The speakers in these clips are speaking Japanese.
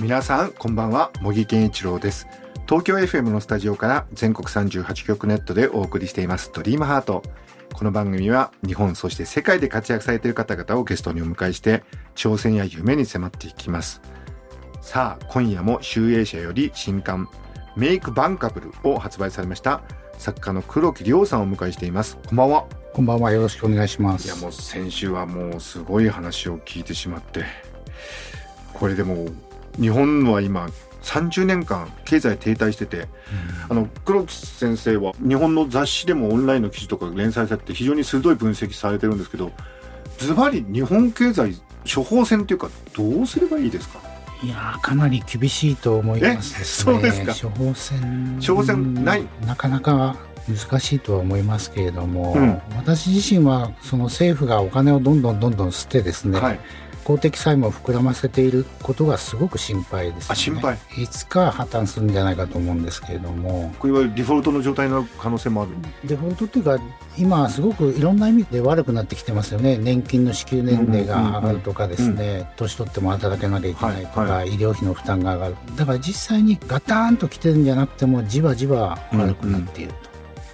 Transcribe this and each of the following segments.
皆さんこんばんは茂木健一郎です。東京 FM のスタジオから全国38局ネットでお送りしていますドリームハート。この番組は日本そして世界で活躍されている方々をゲストにお迎えして挑戦や夢に迫っていきます。さあ今夜も集英社より新刊メイクバンカブルを発売されました作家の黒木亮さんをお迎えしています。こんばんは。こんばんは。よろしくお願いします。いやもう先週はもうすごい話を聞いてしまって。これでも日本は今30年間経済停滞しててあの黒木先生は日本の雑誌でもオンラインの記事とか連載されて非常に鋭い分析されてるんですけどズバリ日本経済処方箋というかどうすればいいですか？いやーかなり厳しいと思いますですね。えそうですか？処方箋。処方箋ない？なかなか難しいとは思いますけれども、うん。私自身はその政府がお金をどんどんどんどん吸ってですね、はい公的債務を膨らませていることがすごく心配です、ね。あ心配。いつか破綻するんじゃないかと思うんですけれども、これはデフォルトの状態になる可能性もある。デフォルトっていうか今すごくいろんな意味で悪くなってきてますよね。年金の支給年齢が上がるとかですね、年取っても働けなきゃいけないとか、はいは医療費の負担が上がる。だから実際にガターンと来てるんじゃなくてもじわじわ悪くなっている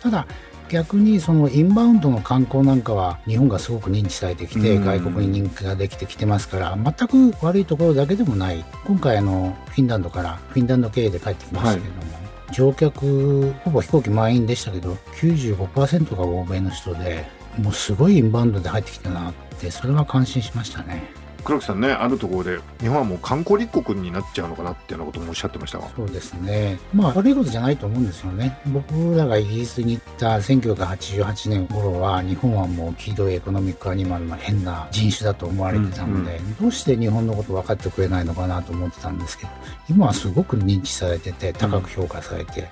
と、ただ逆にそのインバウンドの観光なんかは日本がすごく認知されてきて、うん。外国に人気ができてきてますから全く悪いところだけでもない。今回あのフィンランドからフィンランド経由で帰ってきましたけれども、乗客ほぼ飛行機満員でしたけど95%が欧米の人でもうすごいインバウンドで入ってきたなってそれは感心しましたね黒木さんねあるところで日本はもう観光立国になっちゃうのかなっていうようなこともおっしゃってましたがそうですね。まあ悪いことじゃないと思うんですよね。僕らがイギリスに行った1988年頃は日本はもう黄色いエコノミックアニマルの変な人種だと思われてたので、どうして日本のこと分かってくれないのかなと思ってたんですけど今はすごく認知されてて高く評価されて、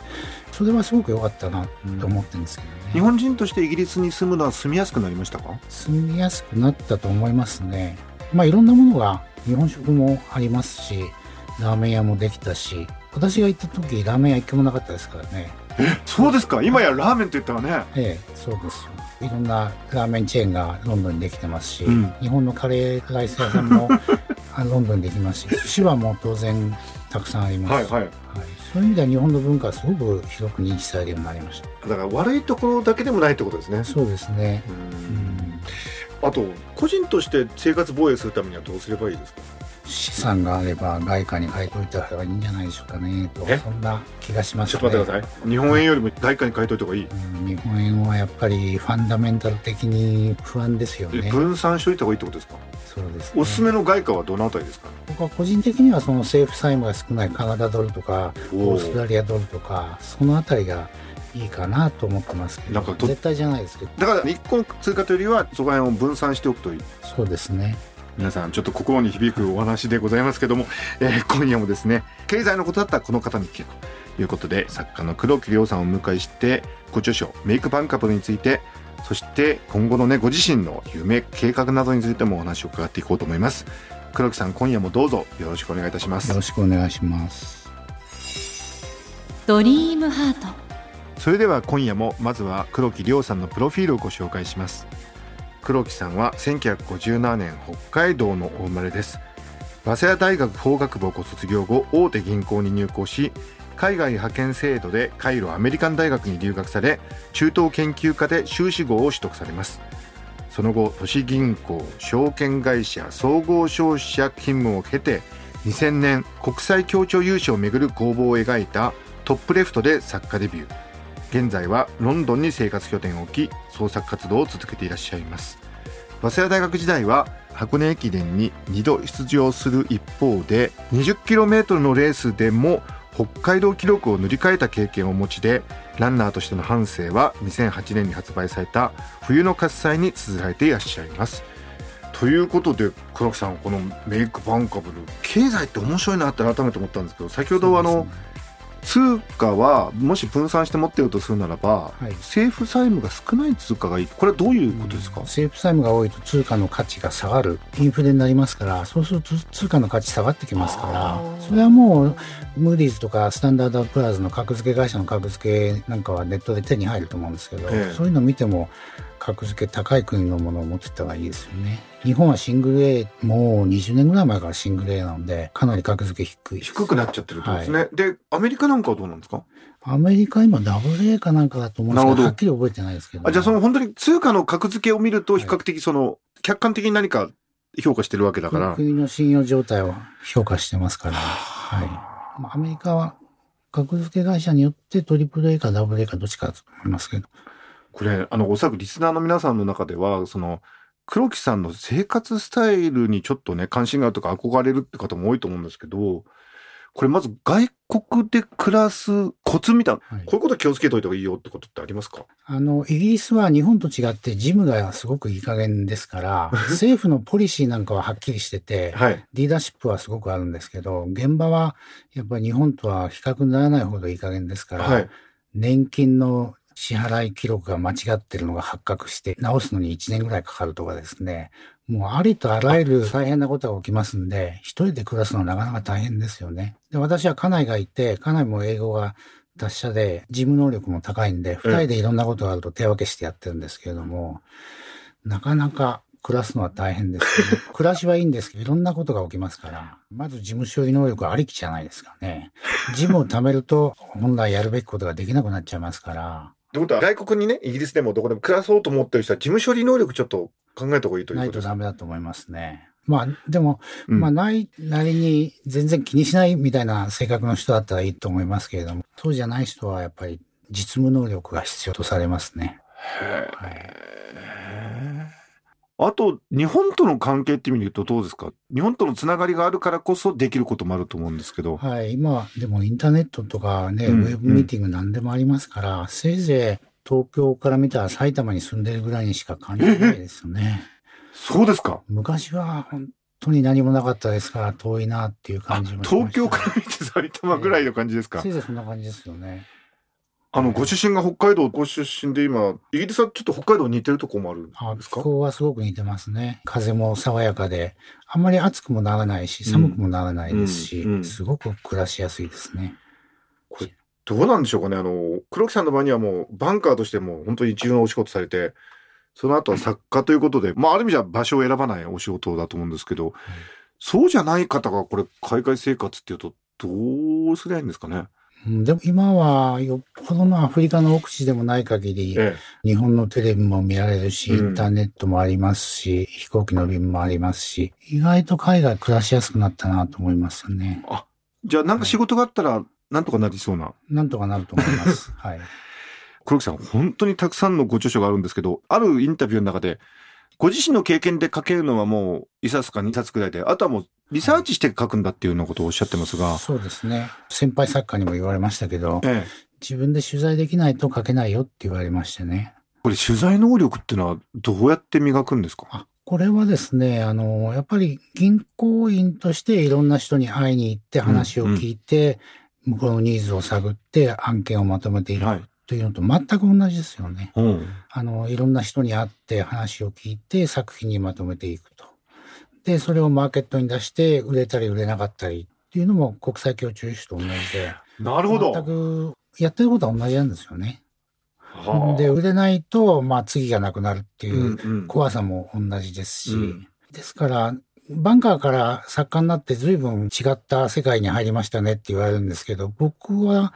それはすごく良かったなと思ってるんですけどね、日本人としてイギリスに住むのは住みやすくなりましたか？住みやすくなったと思いますね。まあいろんなものが日本食もありますし、ラーメン屋もできたし、私が行った時ラーメン屋一個もなかったですからね。そうですか？今やラーメンって言ったらね。ええ、そうですよ。いろんなラーメンチェーンがロンドンにできてますし、うん。日本のカレーライス屋さんも あロンドンにできますし、寿司はもう当然たくさんあります。し、はい。はい。そういう意味では日本の文化はすごく広く認知されるようになりました。だから悪いところだけでもないってことですね。そうですね。あと個人として生活防衛するためにはどうすればいいですか？資産があれば外貨に変えといた方がいいんじゃないでしょうかね。とえ？そんな気がしますちょっと待ってください。日本円よりも外貨に変えといた方がいい、うん日本円はやっぱりファンダメンタル的に不安ですよね。分散しといた方がいいってことですか？そうです、ね。おすすめの外貨はどのあたりですか？僕は個人的にはその政府債務が少ないカナダドルとかオーストラリアドルとかそのあたりがいいかなと思ってます。けどなんかど絶対じゃないですけど。だから一個の通貨というよりはそこら辺を分散しておくといいそうですね。皆さんちょっと心に響くお話でございますけども、えー今夜もですね経済のことだったらこの方に聞けということで作家の黒木亮さんをお迎えしてご著書「メイクバンカブル」についてそして今後のねご自身の夢計画などについてもお話を伺っていこうと思います。黒木さん今夜もどうぞよろしくお願いいたします。よろしくお願いします。ドリームハートそれでは今夜もまずは黒木亮さんのプロフィールをご紹介します。黒木さんは1957年北海道のお生まれです。早稲田大学法学部をご卒業後大手銀行に入行し海外派遣制度でカイロアメリカン大学に留学され中東研究科で修士号を取得されます。その後都市銀行証券会社総合商社勤務を経て2000年国際協調優勝をめぐる工房を描いたトップレフトで作家デビュー。現在はロンドンに生活拠点を置き創作活動を続けていらっしゃいます早稲田大学時代は箱根駅伝に2度出場する一方で 20km のレースでも北海道記録を塗り替えた経験をお持ちでランナーとしての半生は2008年に発売された「冬の喝采」に綴られていらっしゃいます。ということで黒木さんこのメイクバンカブル経済って面白いなって改めて思ったんですけど先ほどあの、通貨はもし分散して持っているとするならば、はい。政府債務が少ない通貨がいい。これはどういうことですか、政府債務が多いと通貨の価値が下がる。インフレになりますからそうすると通貨の価値下がってきますかあらー。それはもうムーディーズとかスタンダードプラーズの格付け会社の格付けなんかはネットで手に入ると思うんですけど、ええ。そういうのを見ても格付け高い国のものを持っていった方がいいですよね。日本はシングル A もう20年ぐらい前からシングル A なのでかなり格付け低い低くなっちゃってるってことですね、でアメリカなんかはどうなんですか？アメリカ今ダブル A かなんかだと思うんですけどど。はっきり覚えてないですけどあじゃあその本当に通貨の格付けを見ると比較的その、客観的に何か評価してるわけだから、国の信用状態を評価してますから、はい。まあアメリカは格付け会社によってトリプル A かダブル A かどっちかだと思いますけど。これあのおそらくリスナーの皆さんの中ではその黒木さんの生活スタイルにちょっとね関心があるとか憧れるって方も多いと思うんですけどこれまず外国で暮らすコツみたいな、はいこういうこと気をつけといた方がいいよってことってありますか？あの、イギリスは日本と違って事務がすごくいい加減ですから、政府のポリシーなんかははっきりしてて、はい。リーダーシップはすごくあるんですけど、現場はやっぱり日本とは比較にならないほどいい加減ですから、はい。年金の支払い記録が間違ってるのが発覚して、直すのに1年ぐらいかかるとかですね、もうありとあらゆる大変なことが起きますんで、一人で暮らすのはなかなか大変ですよね。で、私は家内がいて、家内も英語が達者で、事務能力も高いんで、二人でいろんなことがあると手分けしてやってるんですけれども、なかなか暮らすのは大変ですよね。暮らしはいいんですけど、いろんなことが起きますから、まず事務処理能力ありきじゃないですかね。事務を貯めると、本来やるべきことができなくなっちゃいますから、ってことは、外国にね、イギリスでもどこでも暮らそうと思ってる人は、事務処理能力ちょっと考えた方がいいというないことですか。とダメだと思いますね。まあ、でも、うんまあ、ないなりに全然気にしないみたいな性格の人だったらいいと思いますけれども、そうじゃない人はやっぱり実務能力が必要とされますね。はい。あと、日本との関係っていう意味で言うとどうですか？日本とのつながりがあるからこそできることもあると思うんですけど。はい。今は、でもインターネットとかね、うんウェブミーティング何でもありますから、せいぜい東京から見たら埼玉に住んでるぐらいにしか感じないですよね。そうですか？昔は本当に何もなかったですから、遠いなっていうあ感じもしました東京から見て埼玉ぐらいの感じですか、せいぜいそんな感じですよね。あの、ご出身が北海道ご出身で今、イギリスはちょっと北海道に似てるとこもあるんですか？候はすごく似てますね。風も爽やかで、あんまり暑くもならないし、寒くもならないですし、うんうん。すごく暮らしやすいですね。どうなんでしょうかね？あの、黒木さんの場合にはもう、バンカーとしても本当に一流のお仕事されて、その後は作家ということで、まあ、ある意味じゃ場所を選ばないお仕事だと思うんですけど、そうじゃない方がこれ、海外生活っていうと、どうすりゃいいんですかね？うんでも今はよっぽどのアフリカの奥地でもない限り、え日本のテレビも見られるし、イうんンターネットもありますし、飛行機の便もありますし、意外と海外暮らしやすくなったなと思いますよね。じゃあなんか仕事があったら、なんとかなりそうな。なんとかなると思います。はい。黒木さん、本当にたくさんのご著書があるんですけど、あるインタビューの中で、ご自身の経験で書けるのはもう一冊か二冊くらいで、あとはもうリサーチして書くんだっていうようなことをおっしゃってますが、そうですね。先輩作家にも言われましたけど、ええ、自分で取材できないと書けないよって言われましてね。これ取材能力っていうのはどうやって磨くんですか？あ、これはですね、あの、やっぱり銀行員としていろんな人に会いに行って話を聞いて、向こうのニーズを探って案件をまとめていくはい。というのと全く同じですよね。うん。あの、いろんな人に会って話を聞いて作品にまとめていくと。で、それをマーケットに出して売れたり売れなかったりっていうのも国際協調主と同じで、なるほど。全くやってることは同じなんですよね。はあで、売れないと、まあ次がなくなるっていううんうん怖さも同じですし、うんですから、バンカーから作家になって随分違った世界に入りましたねって言われるんですけど、僕は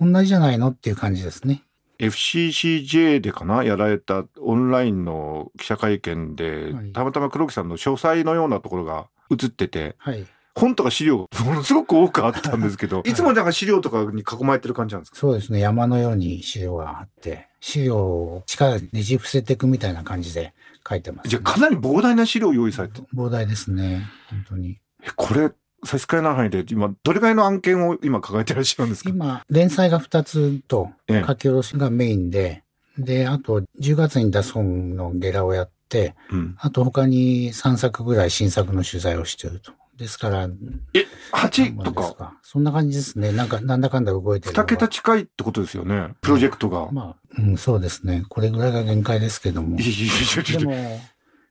同じじゃないのっていう感じですね。FCCJ でかな？やられたオンラインの記者会見で、はいたまたま黒木さんの書斎のようなところが映ってて、はい。本とか資料が ものすごく多くあったんですけど、いつもなんか資料とかに囲まれてる感じなんですか？そうですね。山のように資料があって、資料を力でねじ伏せていくみたいな感じで書いてます、じゃあかなり膨大な資料を用意されて、膨大ですね。本当に。えこれ、差し支えない範囲で、今、どれぐらいの案件を今抱えてらっしゃるんですか？今、連載が2つとええ書き下ろしがメインで、で、あと10月に出す本のゲラをやって、うん。あと他に3作ぐらい新作の取材をしてると。ですから、え、8何とか、そんな感じですね。なんか、なんだかんだ動いてるの2が。桁近いってことですよね？プロジェクトが。まあ、うん、そうですね。これぐらいが限界ですけども。でも、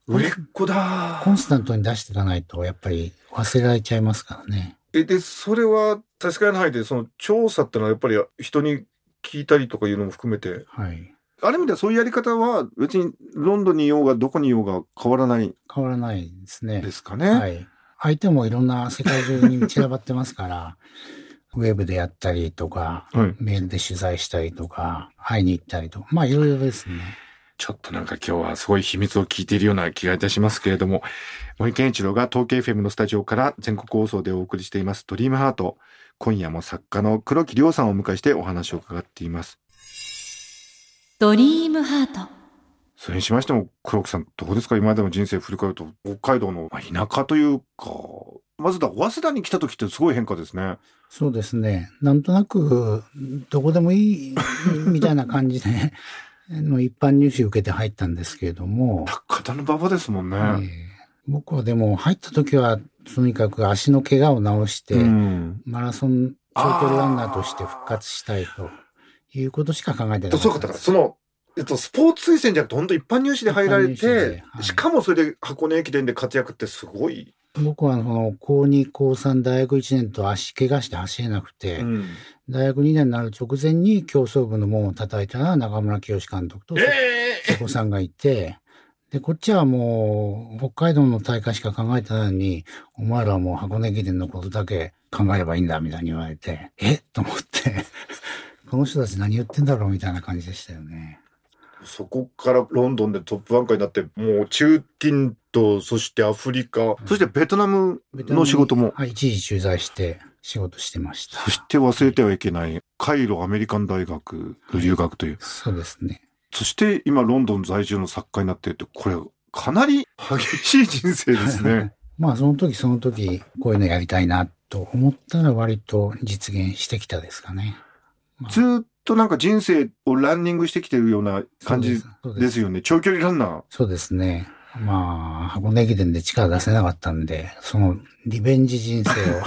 売れっ子だコンスタントに出していかないと、やっぱり忘れられちゃいますからね。え、で、それは、確かに範囲で、その調査ってのはやっぱり人に聞いたりとかいうのも含めて、はい。ある意味ではそういうやり方は別にロンドンにいようがどこにいようが変わらない変わらないですね。ですかね。はい。相手もいろんな世界中に散らばってますから、ウェブでやったりとか、はいメールで取材したりとか、会いに行ったりとか、まあいろいろですね。ちょっとなんか今日はすごい秘密を聞いているような気がいたしますけれども、森健一郎が東京 FM のスタジオから全国放送でお送りしていますドリームハート。今夜も作家の黒木亮さんをお迎えしてお話を伺っています。ドリームハートそれにしましても黒木さんどうですか？今までの人生振り返ると北海道のまあ田舎というか、まずだ、早稲田に来た時ってすごい変化ですね。そうですね。なんとなく、どこでもいい、みたいな感じで、の一般入試受けて入ったんですけれども、高田の馬場ですもんね。えー僕はでも入った時は、とにかく足の怪我を治して、うん。マラソン長距離ランナーとして復活したいということしか考えてなかったそうか、だからその、えっと、スポーツ推薦じゃなくて、本当一般入試で入られて、はいしかもそれで箱根駅伝で活躍ってすごい。僕はその高2、高3、大学1年と足怪我して走れなくて、うん。大学2年になる直前に競争部の門を叩いたのは中村清監督とえ瀬古さんがいて、で、こっちはもう、北海道の大会しか考えてないのに、お前らはもう箱根駅伝のことだけ考えればいいんだ、みたいに言われて、え？と思って、この人たち何言ってんだろうみたいな感じでしたよね。そこからロンドンでトップバンカーになって、もう中近東、そしてアフリカ、そしてベトナムの仕事も、はい、一時駐在して仕事してました。そして忘れてはいけない、カイロアメリカン大学の留学という、そうですね。そして今ロンドン在住の作家になってって、これかなり激しい人生ですね。まあその時その時こういうのやりたいなと思ったら割と実現してきたですかね。まあずーっとなんか人生をランニングしてきてるような感じですよね。長距離ランナー。そうですね。まあ、箱根駅伝で力出せなかったんで、そのリベンジ人生を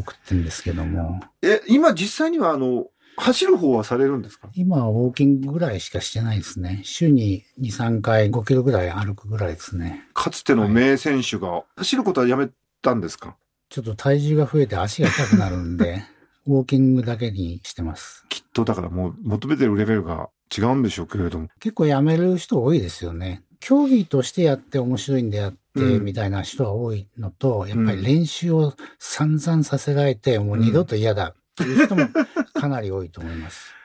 送ってるんですけども、え、今実際にはあの、走る方はされるんですか？今はウォーキングぐらいしかしてないですね。週に2、3回5キロぐらい歩くぐらいですね。かつての名選手が走ることはやめたんですか？ちょっと体重が増えて足が痛くなるんで、ウォーキングだけにしてます。きっとだからもう求めてるレベルが違うんでしょうけれども。結構やめる人多いですよね。競技としてやって面白いんでやって、うんみたいな人が多いのと、やっぱり練習を散々させられて、もう二度と嫌だっていう人もかなり多いと思います。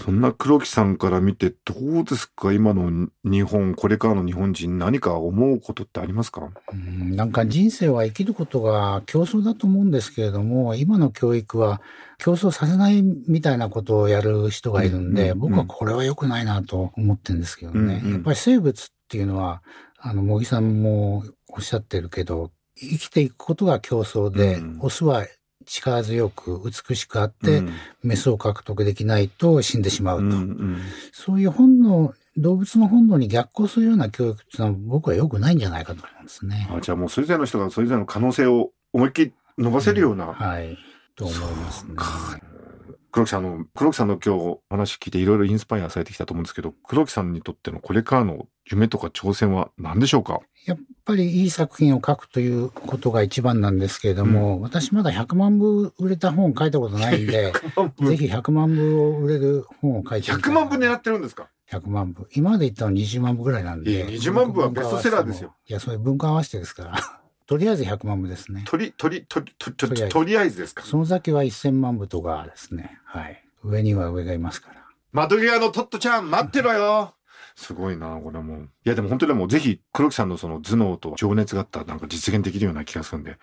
はいそんな黒木さんから見てどうですか？今の日本、これからの日本人何か思うことってありますか？うんなんか人生は生きることが競争だと思うんですけれども、今の教育は競争させないみたいなことをやる人がいるんで、うんうん僕はこれは良くないなと思ってるんですけどね。うんうん。やっぱり生物っていうのは、あの、茂木さんもおっしゃってるけど、生きていくことが競争で、うん。オスは力強く美しくあって、うんメスを獲得できないと死んでしまうと。うんうんそういう本能、動物の本能に逆行するような教育っていうのは僕は良くないんじゃないかと思うんですね。あじゃあもうそれぞれの人がそれぞれの可能性を思いっきり伸ばせるような。はい。と思いますね。黒木さんあの、黒木さんの今日お話聞いていろいろインスパイアされてきたと思うんですけど、黒木さんにとってのこれからの夢とか挑戦は何でしょうか？やっぱりいい作品を書くということが一番なんですけれども、私まだ100万部売れた本を書いたことないんで、ぜひ100万部を売れる本を書いてみたい100万部狙ってるんですか？100万部。今まで言ったのは20万部ぐらいなんで。いや20万部はベストセラーですよ。いや、それ文化合わせてですから。とりあえず100万部ですね。とり、とり、とり、とととりあえずとりあえずですか？その先は1000万部とかですね。はい。上には上がいますから。窓際のトットちゃん待ってろよすごいな、これも。いや、でも本当にもぜひ黒木さんのその頭脳と情熱があったらなんか実現できるような気がするんで。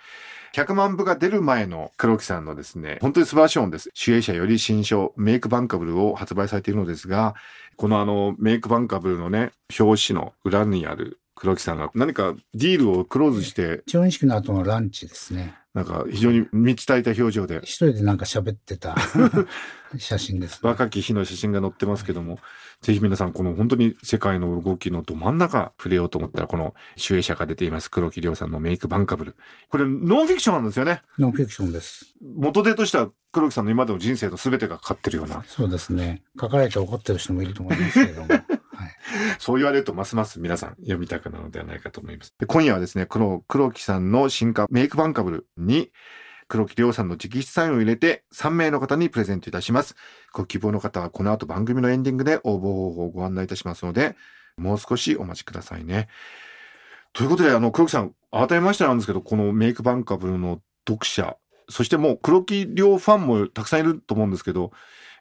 100万部が出る前の黒木さんのですね、本当に素晴らしい本です。主演者より新書、メイクバンカブルを発売されているのですが、このあの、メイクバンカブルのね、表紙の裏にある黒木さんが何かディールをクローズして、調印式の後のランチですね。なんか非常に満ち足りた表情で、一人でなんか喋ってた 写真です、ね。若き日の写真が載ってますけども、ぜひ皆さんこの本当に世界の動きのど真ん中触れようと思ったら、この集英社が出ています黒木亮さんのメイクバンカブル。これノンフィクションなんですよね。ノンフィクションです。元手としては黒木さんの今までの人生と全てがかかってるような、そうですね。書かれて怒ってる人もいると思いますけれども。はい。そう言われるとますます皆さん読みたくなるのではないかと思います。で今夜はですね、この黒木さんの新刊メイクバンカブルに、黒木亮さんの直筆サインを入れて3名の方にプレゼントいたします。ご希望の方はこの後番組のエンディングで応募方法をご案内いたしますので、もう少しお待ちくださいね。ということで、あの、黒木さん、改めましてなんですけど、このメイクバンカブルの読者、そしてもう黒木亮ファンもたくさんいると思うんですけど、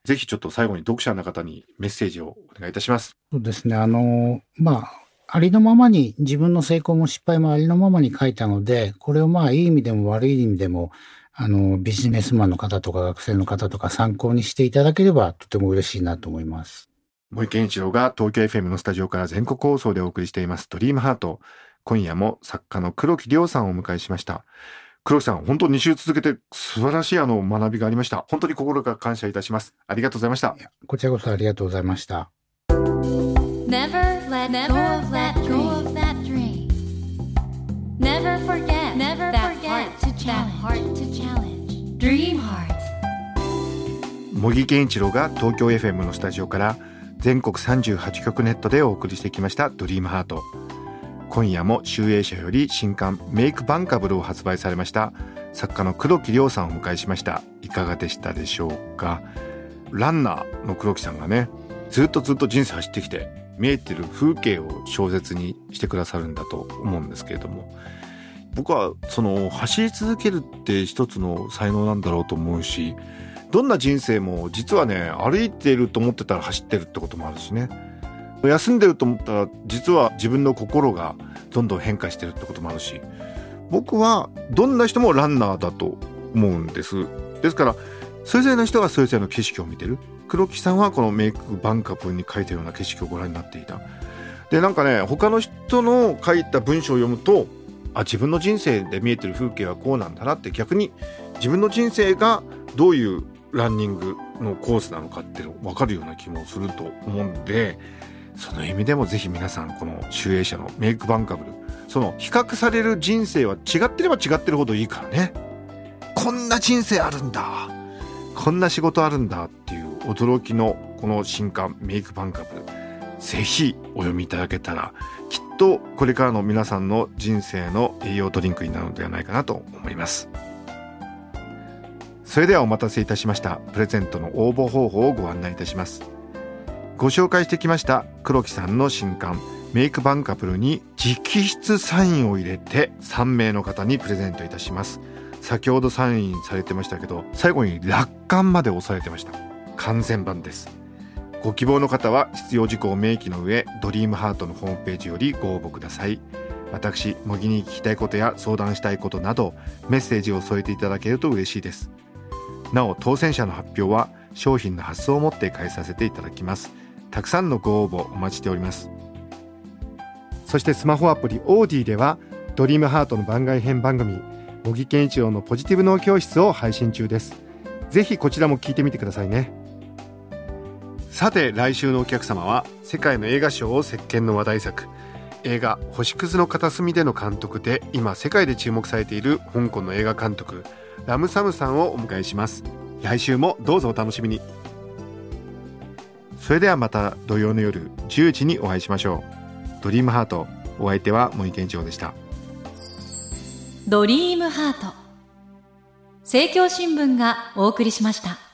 ぜひちょっと最後に読者の方にメッセージをお願いいたします。そうですね。あの、まあ、ありのままに、自分の成功も失敗もありのままに書いたので、これをまあ、いい意味でも悪い意味でも、あの、ビジネスマンの方とか学生の方とか参考にしていただければとても嬉しいなと思います。森健一郎が東京 FM のスタジオから全国放送でお送りしていますドリームハート。今夜も作家の黒木亮さんをお迎えしました。黒木さん、本当2週続けて素晴らしいあの学びがありました。本当に心から感謝いたします。ありがとうございました。こちらこそありがとうございました。Never let go of that dream. Never forget Never that forget heart to that challenge. heart to challenge. Dream heart. 茂木健一郎が東京 FM のスタジオから全国38局ネットでお送りしてきましたドリームハート。今夜も集英社より新刊メイクバンカブルを発売されました。作家の黒木亮さんをお迎えしました。いかがでしたでしょうか？ランナーの黒木さんがね、ずっとずっと人生走ってきて見えてる風景を小説にしてくださるんだと思うんですけれども、僕はその走り続けるって一つの才能なんだろうと思うし、どんな人生も実はね歩いていると思ってたら走ってるってこともあるしね。休んでると思ったら実は自分の心がどんどん変化してるってこともあるし僕はどんな人もランナーだと思うんです。ですからそれぞれの人がそれぞれの景色を見てる。黒木さんはこのメイクバンカップに書いたような景色をご覧になっていた。でなんかね他の人の書いた文章を読むとあ自分の人生で見えてる風景はこうなんだなって逆に自分の人生がどういうランニングのコースなのかっていうの分かるような気もすると思うんでその意味でもぜひ皆さんこの集英社のメイクバンカブルその比較される人生は違ってれば違ってるほどいいからね。こんな人生あるんだ。こんな仕事あるんだっていう驚きのこの新刊メイクバンカブルぜひお読みいただけたらきっとこれからの皆さんの人生の栄養ドリンクになるのではないかなと思います。それではお待たせいたしました。プレゼントの応募方法をご案内いたします。ご紹介してきました黒木さんの新刊メイクバンカプルに直筆サインを入れて3名の方にプレゼントいたします。先ほどサインされてましたけど最後に楽観まで押されてました。完全版です。ご希望の方は必要事項を明記の上ドリームハートのホームページよりご応募ください。私模擬に聞きたいことや相談したいことなどメッセージを添えていただけると嬉しいです。なお当選者の発表は商品の発送をもって返させていただきます。たくさんのご応募お待ちしております。そしてスマホアプリオーディではドリームハートの番外編番組茂木健一郎のポジティブ脳教室を配信中です。ぜひこちらも聞いてみてくださいね。さて来週のお客様は世界の映画賞を席巻の話題作。映画「星屑の片隅」での監督で今世界で注目されている香港の映画監督ラムサムさんをお迎えします。来週もどうぞお楽しみに。それではまた土曜の夜10時にお会いしましょう。ドリームハートお相手は森健一郎でした。ドリームハート。政教新聞がお送りしました。